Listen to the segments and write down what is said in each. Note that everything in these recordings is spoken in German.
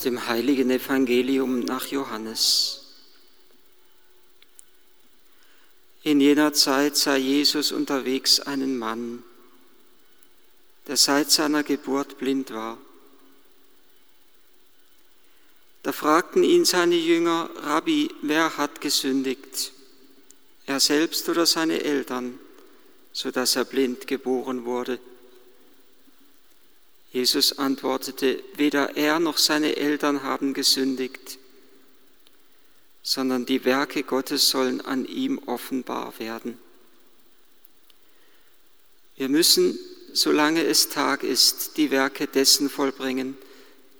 Dem heiligen Evangelium nach Johannes. In jener Zeit sah Jesus unterwegs einen Mann, der seit seiner Geburt blind war. Da fragten ihn seine Jünger, Rabbi, wer hat gesündigt, er selbst oder seine Eltern, so dass er blind geboren wurde? Jesus antwortete, weder er noch seine Eltern haben gesündigt, sondern die Werke Gottes sollen an ihm offenbar werden. Wir müssen, solange es Tag ist, die Werke dessen vollbringen,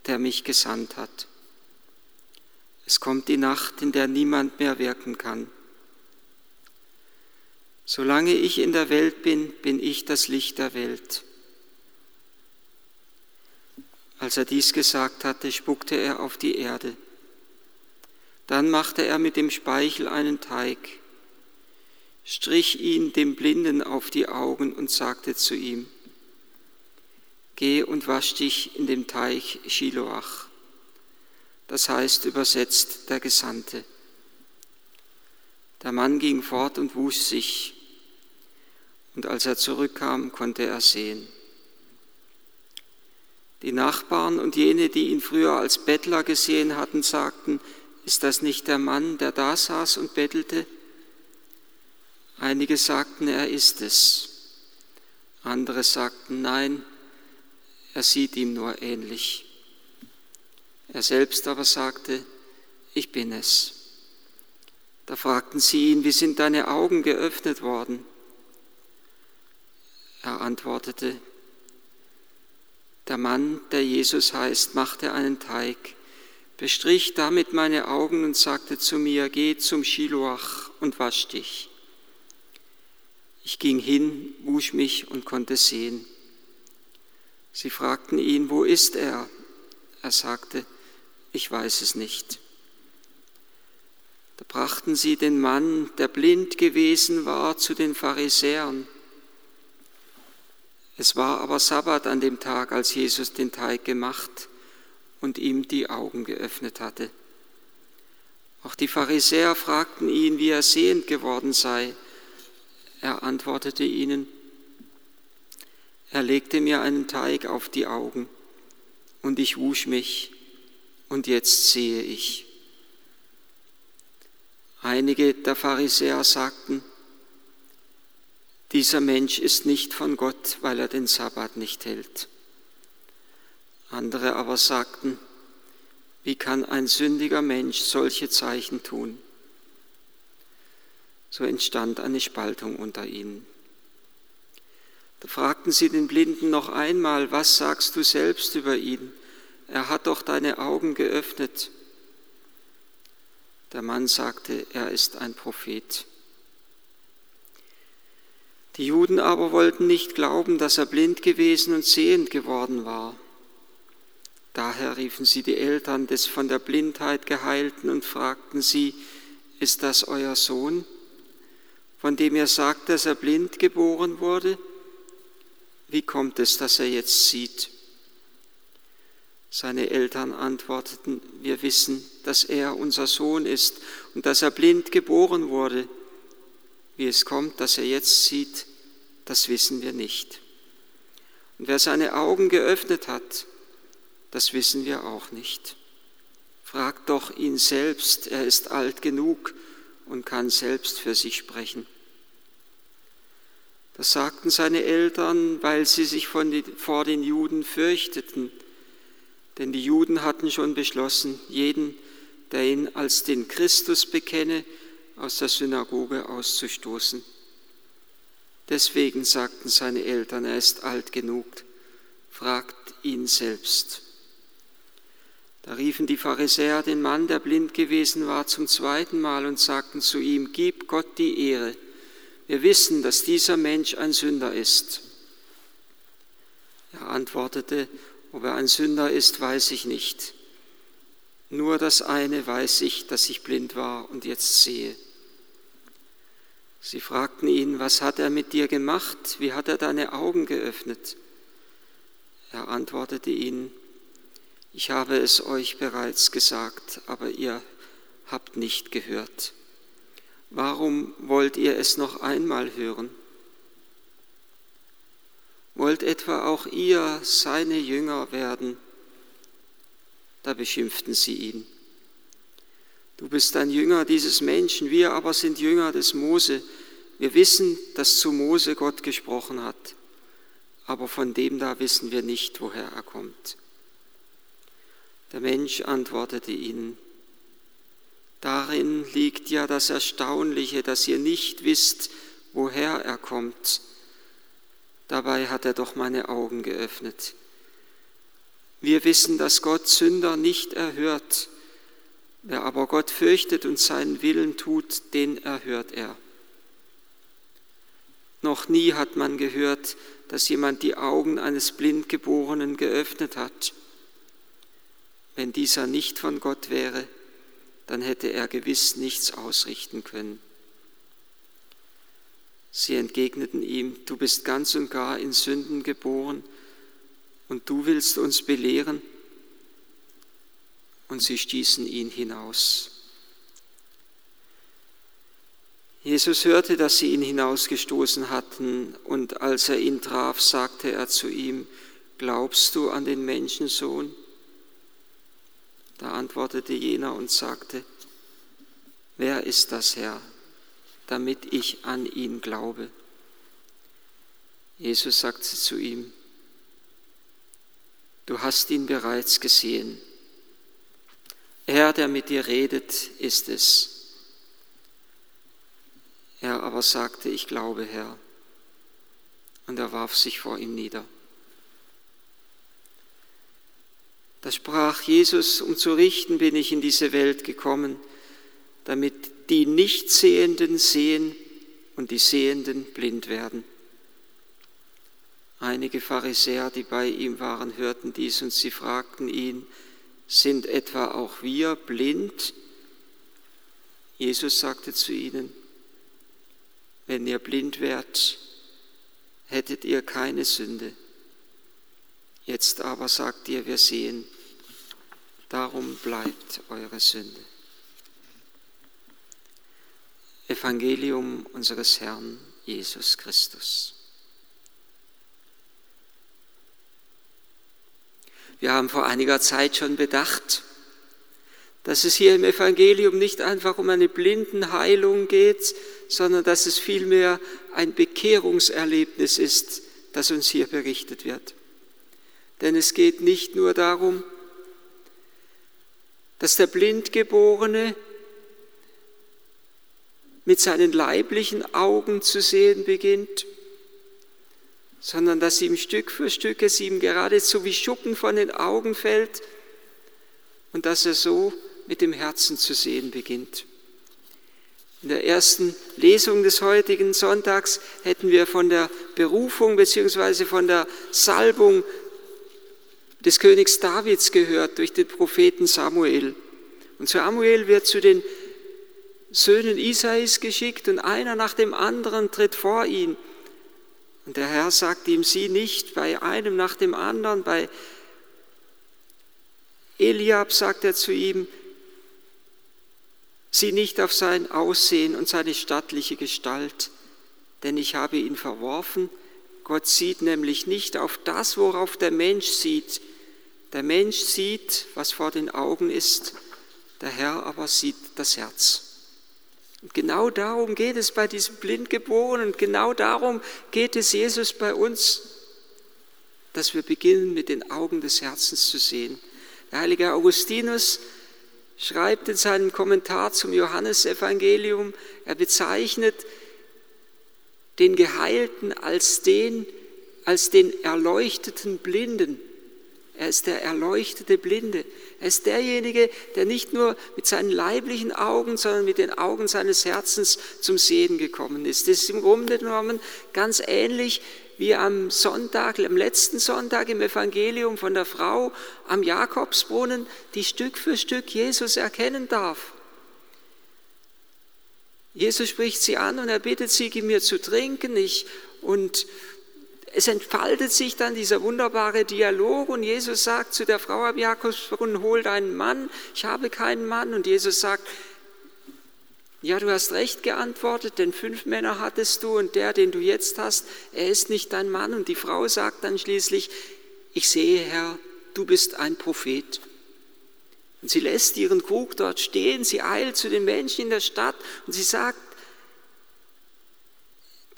der mich gesandt hat. Es kommt die Nacht, in der niemand mehr wirken kann. Solange ich in der Welt bin, bin ich das Licht der Welt. Als er dies gesagt hatte, spuckte er auf die Erde. Dann machte er mit dem Speichel einen Teig, strich ihn dem Blinden auf die Augen und sagte zu ihm, Geh und wasch dich in dem Teich Shiloach, das heißt übersetzt der Gesandte. Der Mann ging fort und wusch sich, und als er zurückkam, konnte er sehen. Die Nachbarn und jene, die ihn früher als Bettler gesehen hatten, sagten, ist das nicht der Mann, der da saß und bettelte? Einige sagten, er ist es. Andere sagten, nein, er sieht ihm nur ähnlich. Er selbst aber sagte, ich bin es. Da fragten sie ihn, wie sind deine Augen geöffnet worden? Er antwortete, der Mann, der Jesus heißt, machte einen Teig, bestrich damit meine Augen und sagte zu mir, geh zum Shiloach und wasch dich. Ich ging hin, wusch mich und konnte sehen. Sie fragten ihn, wo ist er? Er sagte, ich weiß es nicht. Da brachten sie den Mann, der blind gewesen war, zu den Pharisäern. Es war aber Sabbat an dem Tag, als Jesus den Teig gemacht und ihm die Augen geöffnet hatte. Auch die Pharisäer fragten ihn, wie er sehend geworden sei. Er antwortete ihnen, er legte mir einen Teig auf die Augen und ich wusch mich und jetzt sehe ich. Einige der Pharisäer sagten, dieser Mensch ist nicht von Gott, weil er den Sabbat nicht hält. Andere aber sagten, wie kann ein sündiger Mensch solche Zeichen tun? So entstand eine Spaltung unter ihnen. Da fragten sie den Blinden noch einmal, was sagst du selbst über ihn? Er hat doch deine Augen geöffnet. Der Mann sagte, er ist ein Prophet. Die Juden aber wollten nicht glauben, dass er blind gewesen und sehend geworden war. Daher riefen sie die Eltern des von der Blindheit geheilten und fragten sie, ist das euer Sohn, von dem ihr sagt, dass er blind geboren wurde? Wie kommt es, dass er jetzt sieht? Seine Eltern antworteten, wir wissen, dass er unser Sohn ist und dass er blind geboren wurde. Wie es kommt, dass er jetzt sieht, das wissen wir nicht. Und wer seine Augen geöffnet hat, das wissen wir auch nicht. Fragt doch ihn selbst, er ist alt genug und kann selbst für sich sprechen. Das sagten seine Eltern, weil sie sich den, vor den Juden fürchteten, denn die Juden hatten schon beschlossen, jeden, der ihn als den Christus bekenne, aus der Synagoge auszustoßen. Deswegen sagten seine Eltern, er ist alt genug, fragt ihn selbst. Da riefen die Pharisäer den Mann, der blind gewesen war, zum zweiten Mal und sagten zu ihm, Gib Gott die Ehre. Wir wissen, dass dieser Mensch ein Sünder ist. Er antwortete, ob er ein Sünder ist, weiß ich nicht. Nur das eine weiß ich, dass ich blind war und jetzt sehe. Sie fragten ihn, was hat er mit dir gemacht? Wie hat er deine Augen geöffnet? Er antwortete ihnen, Ich habe es euch bereits gesagt, aber ihr habt nicht gehört. Warum wollt ihr es noch einmal hören? Wollt etwa auch ihr seine Jünger werden? Da beschimpften sie ihn. Du bist ein Jünger dieses Menschen, wir aber sind Jünger des Mose. Wir wissen, dass zu Mose Gott gesprochen hat, aber von dem da wissen wir nicht, woher er kommt. Der Mensch antwortete ihnen, darin liegt ja das Erstaunliche, dass ihr nicht wisst, woher er kommt Dabei hat er doch meine Augen geöffnet. Wir wissen, dass Gott Sünder nicht erhört. Wer aber Gott fürchtet und seinen Willen tut, den erhört er. Noch nie hat man gehört, dass jemand die Augen eines Blindgeborenen geöffnet hat. Wenn dieser nicht von Gott wäre, dann hätte er gewiss nichts ausrichten können. Sie entgegneten ihm, du bist ganz und gar in Sünden geboren und du willst uns belehren. Und sie stießen ihn hinaus. Jesus hörte, dass sie ihn hinausgestoßen hatten, und als er ihn traf, sagte er zu ihm, Glaubst du an den Menschensohn? Da antwortete jener und sagte, Wer ist das Herr, damit ich an ihn glaube. Jesus sagte zu ihm, du hast ihn bereits gesehen. Er, der mit dir redet, ist es. Er aber sagte, ich glaube, Herr. Und er warf sich vor ihm nieder. Da sprach Jesus, um zu richten bin ich in diese Welt gekommen, damit die Nichtsehenden sehen und die Sehenden blind werden. Einige Pharisäer, die bei ihm waren, hörten dies und sie fragten ihn, sind etwa auch wir blind? Jesus sagte zu ihnen, wenn ihr blind wärt, hättet ihr keine Sünde. Jetzt aber sagt ihr, wir sehen, darum bleibt eure Sünde. Evangelium unseres Herrn Jesus Christus. Wir haben vor einiger Zeit schon bedacht, dass es hier im Evangelium nicht einfach um eine Blindenheilung geht, sondern dass es vielmehr ein Bekehrungserlebnis ist, das uns hier berichtet wird. Denn es geht nicht nur darum, dass der Blindgeborene mit seinen leiblichen Augen zu sehen beginnt, sondern dass ihm Stück für Stück es ihm geradezu wie Schuppen von den Augen fällt und dass er so mit dem Herzen zu sehen beginnt. In der ersten Lesung des heutigen Sonntags hätten wir von der Berufung bzw. von der Salbung des Königs Davids gehört durch den Propheten Samuel. Und Samuel wird zu den Söhnen Isais geschickt und einer nach dem anderen tritt vor ihn. Und der Herr sagt ihm, sieh nicht bei einem nach dem anderen, bei Eliab sagt er zu ihm, sieh nicht auf sein Aussehen und seine stattliche Gestalt, denn ich habe ihn verworfen. Gott sieht nämlich nicht auf das, worauf der Mensch sieht. Der Mensch sieht, was vor den Augen ist, der Herr aber sieht das Herz. Und genau darum geht es bei diesem Blindgeborenen und genau darum geht es Jesus bei uns, dass wir beginnen mit den Augen des Herzens zu sehen. Der heilige Augustinus schreibt in seinem Kommentar zum Johannesevangelium, er bezeichnet den Geheilten als den, als den erleuchteten Blinden. Er ist der erleuchtete Blinde. Er ist derjenige, der nicht nur mit seinen leiblichen Augen, sondern mit den Augen seines Herzens zum Sehen gekommen ist. Das ist im Grunde genommen ganz ähnlich wie am Sonntag, am letzten Sonntag im Evangelium von der Frau am Jakobsbrunnen, die Stück für Stück Jesus erkennen darf. Jesus spricht sie an und er bittet sie, gib mir zu trinken. Ich, und es entfaltet sich dann dieser wunderbare Dialog und Jesus sagt zu der Frau am Jakobsbrunnen, hol deinen Mann, ich habe keinen Mann. Und Jesus sagt, ja, du hast recht geantwortet, denn fünf Männer hattest du und der, den du jetzt hast, er ist nicht dein Mann. Und die Frau sagt dann schließlich, ich sehe, Herr, du bist ein Prophet. Und sie lässt ihren Krug dort stehen, sie eilt zu den Menschen in der Stadt und sie sagt,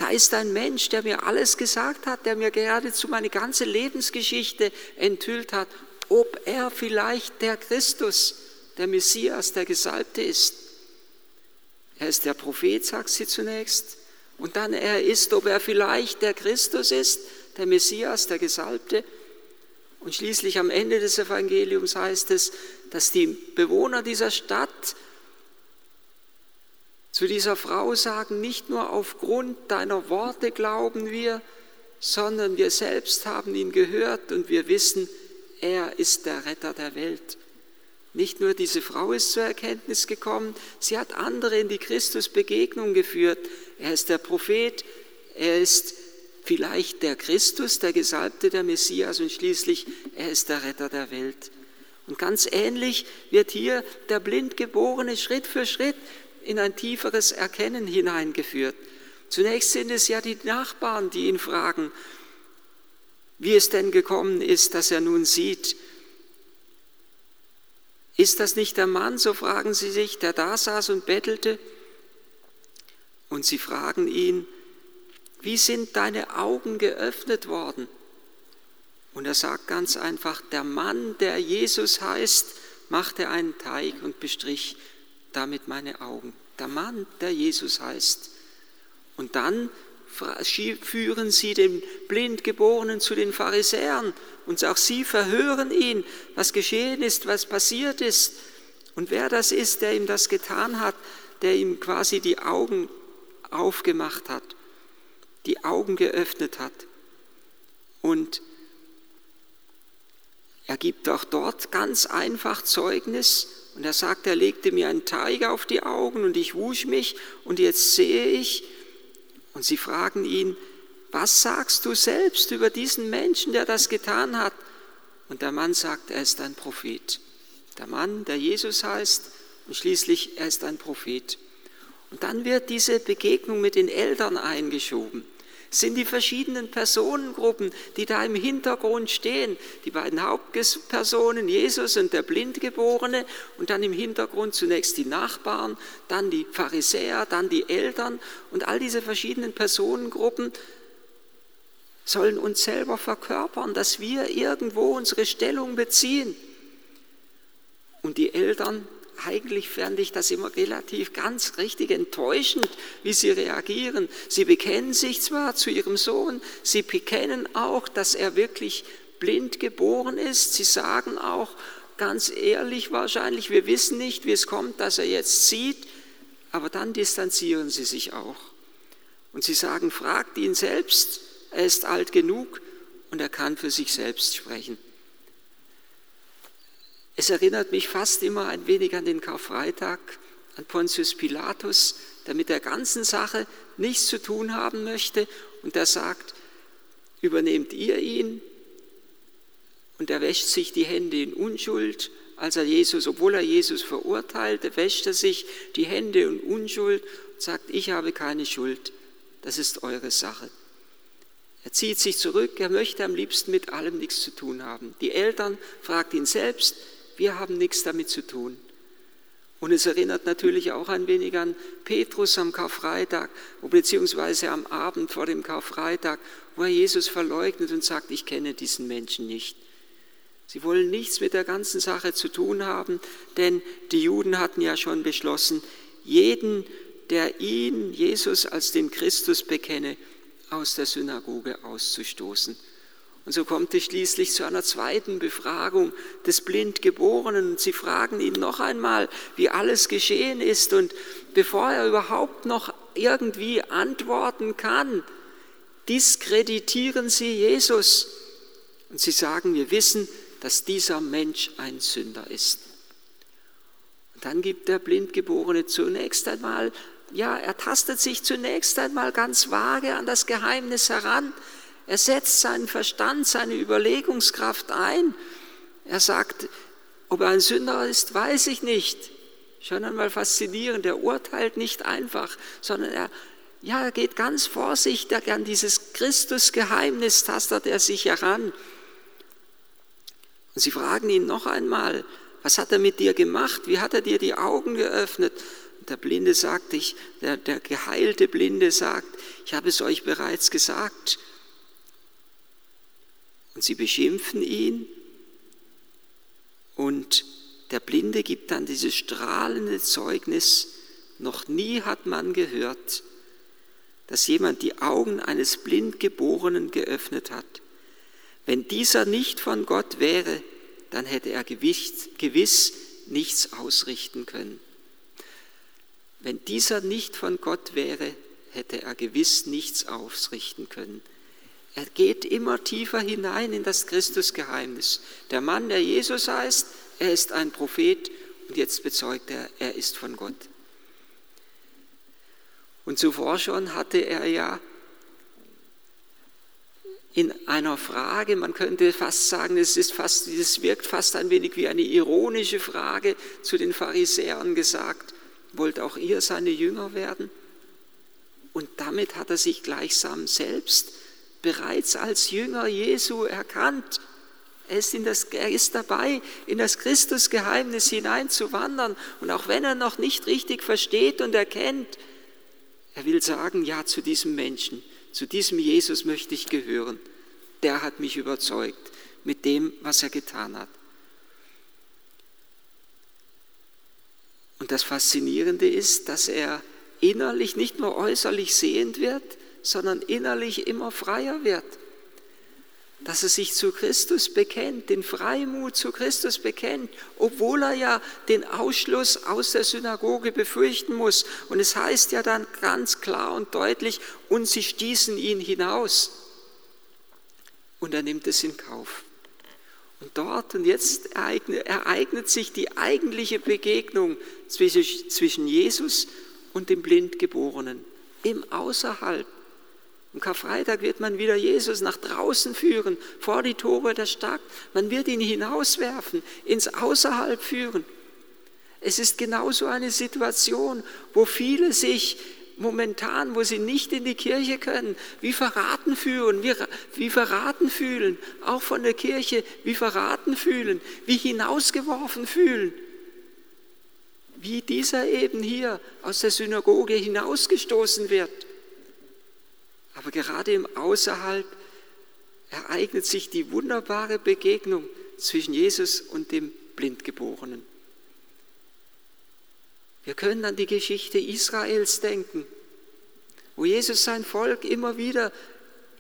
da ist ein Mensch, der mir alles gesagt hat, der mir geradezu meine ganze Lebensgeschichte enthüllt hat, ob er vielleicht der Christus, der Messias, der Gesalbte ist. Er ist der Prophet, sagt sie zunächst. Und dann er ist, ob er vielleicht der Christus ist, der Messias, der Gesalbte. Und schließlich am Ende des Evangeliums heißt es, dass die Bewohner dieser Stadt zu dieser Frau sagen, nicht nur aufgrund deiner Worte glauben wir, sondern wir selbst haben ihn gehört und wir wissen, er ist der Retter der Welt. Nicht nur diese Frau ist zur Erkenntnis gekommen, sie hat andere in die Christusbegegnung geführt. Er ist der Prophet, er ist vielleicht der Christus, der Gesalbte, der Messias und schließlich er ist der Retter der Welt. Und ganz ähnlich wird hier der Blindgeborene Schritt für Schritt in ein tieferes Erkennen hineingeführt. Zunächst sind es ja die Nachbarn, die ihn fragen, wie es denn gekommen ist, dass er nun sieht, ist das nicht der Mann, so fragen sie sich, der da saß und bettelte? Und sie fragen ihn, wie sind deine Augen geöffnet worden? Und er sagt ganz einfach, der Mann, der Jesus heißt, machte einen Teig und bestrich damit meine Augen. Der Mann, der Jesus heißt. Und dann führen sie den Blindgeborenen zu den Pharisäern und auch sie verhören ihn, was geschehen ist, was passiert ist und wer das ist, der ihm das getan hat, der ihm quasi die Augen aufgemacht hat, die Augen geöffnet hat. Und er gibt auch dort ganz einfach Zeugnis und er sagt, er legte mir einen Teig auf die Augen und ich wusch mich und jetzt sehe ich, und sie fragen ihn, was sagst du selbst über diesen Menschen, der das getan hat? Und der Mann sagt, er ist ein Prophet. Der Mann, der Jesus heißt, und schließlich er ist ein Prophet. Und dann wird diese Begegnung mit den Eltern eingeschoben sind die verschiedenen Personengruppen, die da im Hintergrund stehen. Die beiden Hauptpersonen, Jesus und der Blindgeborene und dann im Hintergrund zunächst die Nachbarn, dann die Pharisäer, dann die Eltern und all diese verschiedenen Personengruppen sollen uns selber verkörpern, dass wir irgendwo unsere Stellung beziehen. Und die Eltern eigentlich fand ich das immer relativ ganz richtig enttäuschend, wie sie reagieren. Sie bekennen sich zwar zu ihrem Sohn, sie bekennen auch, dass er wirklich blind geboren ist. Sie sagen auch ganz ehrlich wahrscheinlich, wir wissen nicht, wie es kommt, dass er jetzt sieht, aber dann distanzieren sie sich auch. Und sie sagen, fragt ihn selbst, er ist alt genug und er kann für sich selbst sprechen. Es erinnert mich fast immer ein wenig an den Karfreitag, an Pontius Pilatus, der mit der ganzen Sache nichts zu tun haben möchte und der sagt, übernehmt ihr ihn? Und er wäscht sich die Hände in Unschuld, als er Jesus, obwohl er Jesus verurteilte, wäscht er sich die Hände in Unschuld und sagt, ich habe keine Schuld, das ist eure Sache. Er zieht sich zurück, er möchte am liebsten mit allem nichts zu tun haben. Die Eltern fragt ihn selbst, wir haben nichts damit zu tun. Und es erinnert natürlich auch ein wenig an Petrus am Karfreitag, beziehungsweise am Abend vor dem Karfreitag, wo er Jesus verleugnet und sagt, ich kenne diesen Menschen nicht. Sie wollen nichts mit der ganzen Sache zu tun haben, denn die Juden hatten ja schon beschlossen, jeden, der ihn, Jesus, als den Christus bekenne, aus der Synagoge auszustoßen. Und so kommt es schließlich zu einer zweiten Befragung des Blindgeborenen. Und sie fragen ihn noch einmal, wie alles geschehen ist. Und bevor er überhaupt noch irgendwie antworten kann, diskreditieren sie Jesus. Und sie sagen, wir wissen, dass dieser Mensch ein Sünder ist. Und dann gibt der Blindgeborene zunächst einmal, ja, er tastet sich zunächst einmal ganz vage an das Geheimnis heran. Er setzt seinen Verstand, seine Überlegungskraft ein. Er sagt, ob er ein Sünder ist, weiß ich nicht. Schon einmal faszinierend. Er urteilt nicht einfach, sondern er, ja, er geht ganz vorsichtig an dieses Christusgeheimnis, tastet er sich heran. Und sie fragen ihn noch einmal, was hat er mit dir gemacht? Wie hat er dir die Augen geöffnet? Und der Blinde sagt, ich, der, der geheilte Blinde sagt, ich habe es euch bereits gesagt. Und sie beschimpfen ihn und der Blinde gibt dann dieses strahlende Zeugnis, noch nie hat man gehört, dass jemand die Augen eines Blindgeborenen geöffnet hat. Wenn dieser nicht von Gott wäre, dann hätte er gewiss, nichts ausrichten können. Wenn dieser nicht von Gott wäre, hätte er gewiss nichts ausrichten können. Er geht immer tiefer hinein in das Christusgeheimnis. Der Mann, der Jesus heißt, er ist ein Prophet und jetzt bezeugt er, er ist von Gott. Und zuvor schon hatte er ja in einer Frage, man könnte fast sagen, es, ist fast, es wirkt fast ein wenig wie eine ironische Frage zu den Pharisäern gesagt, wollt auch ihr seine Jünger werden? Und damit hat er sich gleichsam selbst bereits als Jünger Jesu erkannt er ist, das, er ist dabei, in das Christusgeheimnis hineinzuwandern. Und auch wenn er noch nicht richtig versteht und erkennt, er will sagen, ja, zu diesem Menschen, zu diesem Jesus möchte ich gehören. Der hat mich überzeugt mit dem, was er getan hat. Und das Faszinierende ist, dass er innerlich nicht nur äußerlich sehend wird, sondern innerlich immer freier wird dass er sich zu Christus bekennt, den Freimut zu Christus bekennt, obwohl er ja den Ausschluss aus der Synagoge befürchten muss. Und es heißt ja dann ganz klar und deutlich, und sie stießen ihn hinaus. Und er nimmt es in Kauf. Und dort und jetzt ereignet, sich die eigentliche Begegnung zwischen Jesus und dem Blindgeborenen im Außerhalb am Karfreitag wird man wieder Jesus nach draußen führen, vor die Tore der Stadt. Man wird ihn hinauswerfen, ins Außerhalb führen. Es ist genauso eine Situation, wo viele sich momentan, wo sie nicht in die Kirche können, wie verraten fühlen, wie, wie verraten fühlen, auch von der Kirche, wie verraten fühlen, wie hinausgeworfen fühlen. Wie dieser eben hier aus der Synagoge hinausgestoßen wird. Aber gerade im Außerhalb ereignet sich die wunderbare Begegnung zwischen Jesus und dem Blindgeborenen. Wir können an die Geschichte Israels denken, wo Jesus sein Volk immer wieder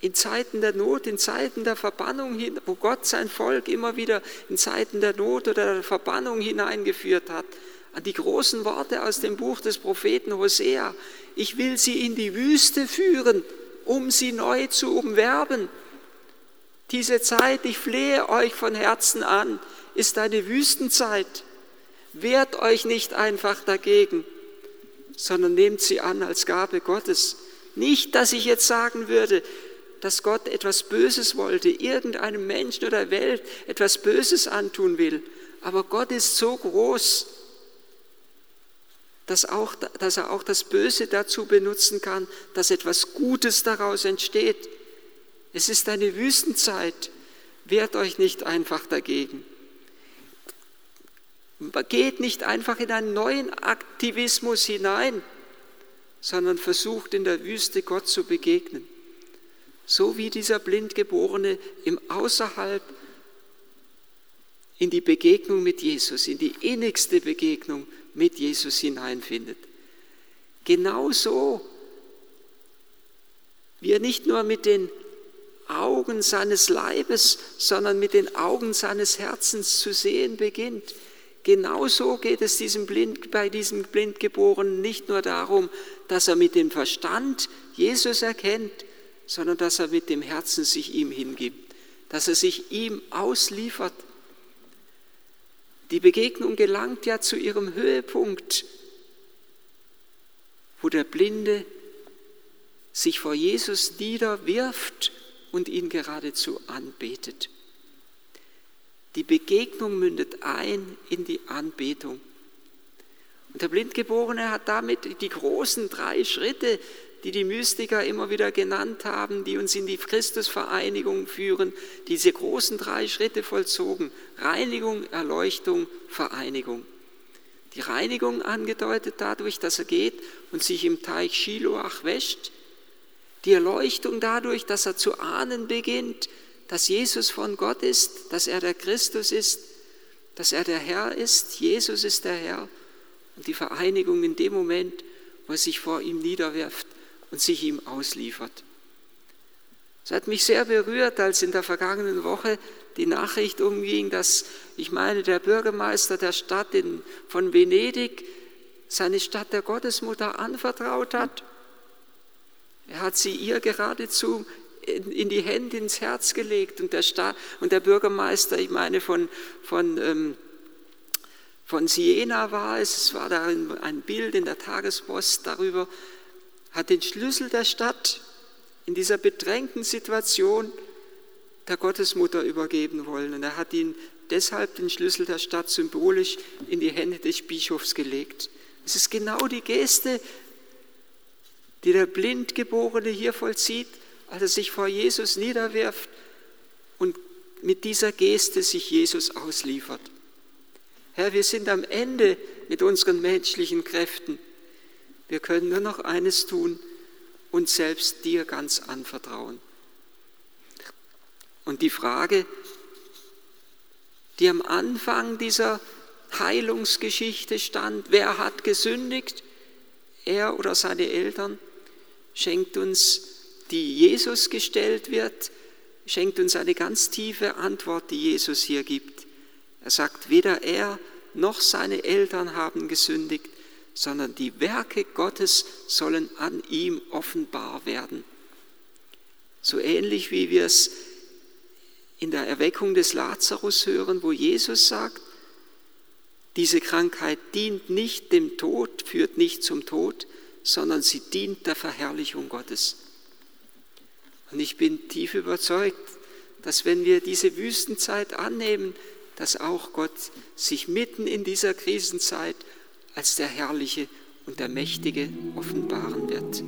in Zeiten der Not, in Zeiten der Verbannung, wo Gott sein Volk immer wieder in Zeiten der Not oder der Verbannung hineingeführt hat, an die großen Worte aus dem Buch des Propheten Hosea. Ich will sie in die Wüste führen, um sie neu zu umwerben. Diese Zeit, ich flehe euch von Herzen an, ist eine Wüstenzeit. Wehrt euch nicht einfach dagegen, sondern nehmt sie an als Gabe Gottes. Nicht, dass ich jetzt sagen würde, dass Gott etwas Böses wollte, irgendeinem Menschen oder Welt etwas Böses antun will. Aber Gott ist so groß, dass, auch, dass er auch das Böse dazu benutzen kann, dass etwas Gutes daraus entsteht. Es ist eine Wüstenzeit. Wehrt euch nicht einfach dagegen. Geht nicht einfach in einen neuen Aktivismus hinein, sondern versucht in der Wüste Gott zu begegnen. So wie dieser Blindgeborene im Außerhalb in die Begegnung mit Jesus, in die innigste Begegnung mit Jesus hineinfindet. Genauso wie er nicht nur mit den Augen seines Leibes, sondern mit den Augen seines Herzens zu sehen beginnt. Genauso geht es diesem Blind, bei diesem Blindgeborenen nicht nur darum, dass er mit dem Verstand Jesus erkennt, sondern dass er mit dem Herzen sich ihm hingibt, dass er sich ihm ausliefert die Begegnung gelangt ja zu ihrem Höhepunkt, wo der Blinde sich vor Jesus niederwirft und ihn geradezu anbetet. Die Begegnung mündet ein in die Anbetung. Und der Blindgeborene hat damit die großen drei Schritte, die die Mystiker immer wieder genannt haben, die uns in die Christusvereinigung führen, diese großen drei Schritte vollzogen. Reinigung, Erleuchtung, Vereinigung. Die Reinigung angedeutet dadurch, dass er geht und sich im Teich Shiloach wäscht. Die Erleuchtung dadurch, dass er zu ahnen beginnt, dass Jesus von Gott ist, dass er der Christus ist, dass er der Herr ist, Jesus ist der Herr. Und die Vereinigung in dem Moment, wo er sich vor ihm niederwirft und sich ihm ausliefert. Es hat mich sehr berührt, als in der vergangenen Woche die Nachricht umging, dass, ich meine, der Bürgermeister der Stadt in, von Venedig seine Stadt der Gottesmutter anvertraut hat. Er hat sie ihr geradezu in, in die Hände, ins Herz gelegt und der, Stadt, und der Bürgermeister, ich meine, von, von, ähm, von Siena war es, es war da ein Bild in der Tagespost darüber, hat den Schlüssel der Stadt in dieser bedrängten Situation der Gottesmutter übergeben wollen. Und er hat ihn deshalb den Schlüssel der Stadt symbolisch in die Hände des Bischofs gelegt. Es ist genau die Geste, die der Blindgeborene hier vollzieht, als er sich vor Jesus niederwirft und mit dieser Geste sich Jesus ausliefert. Herr, wir sind am Ende mit unseren menschlichen Kräften. Wir können nur noch eines tun, uns selbst dir ganz anvertrauen. Und die Frage, die am Anfang dieser Heilungsgeschichte stand, wer hat gesündigt, er oder seine Eltern, schenkt uns, die Jesus gestellt wird, schenkt uns eine ganz tiefe Antwort, die Jesus hier gibt. Er sagt, weder er noch seine Eltern haben gesündigt, sondern die Werke Gottes sollen an ihm offenbar werden. So ähnlich wie wir es in der Erweckung des Lazarus hören, wo Jesus sagt, diese Krankheit dient nicht dem Tod, führt nicht zum Tod, sondern sie dient der Verherrlichung Gottes. Und ich bin tief überzeugt, dass wenn wir diese Wüstenzeit annehmen, dass auch Gott sich mitten in dieser Krisenzeit als der Herrliche und der Mächtige offenbaren wird.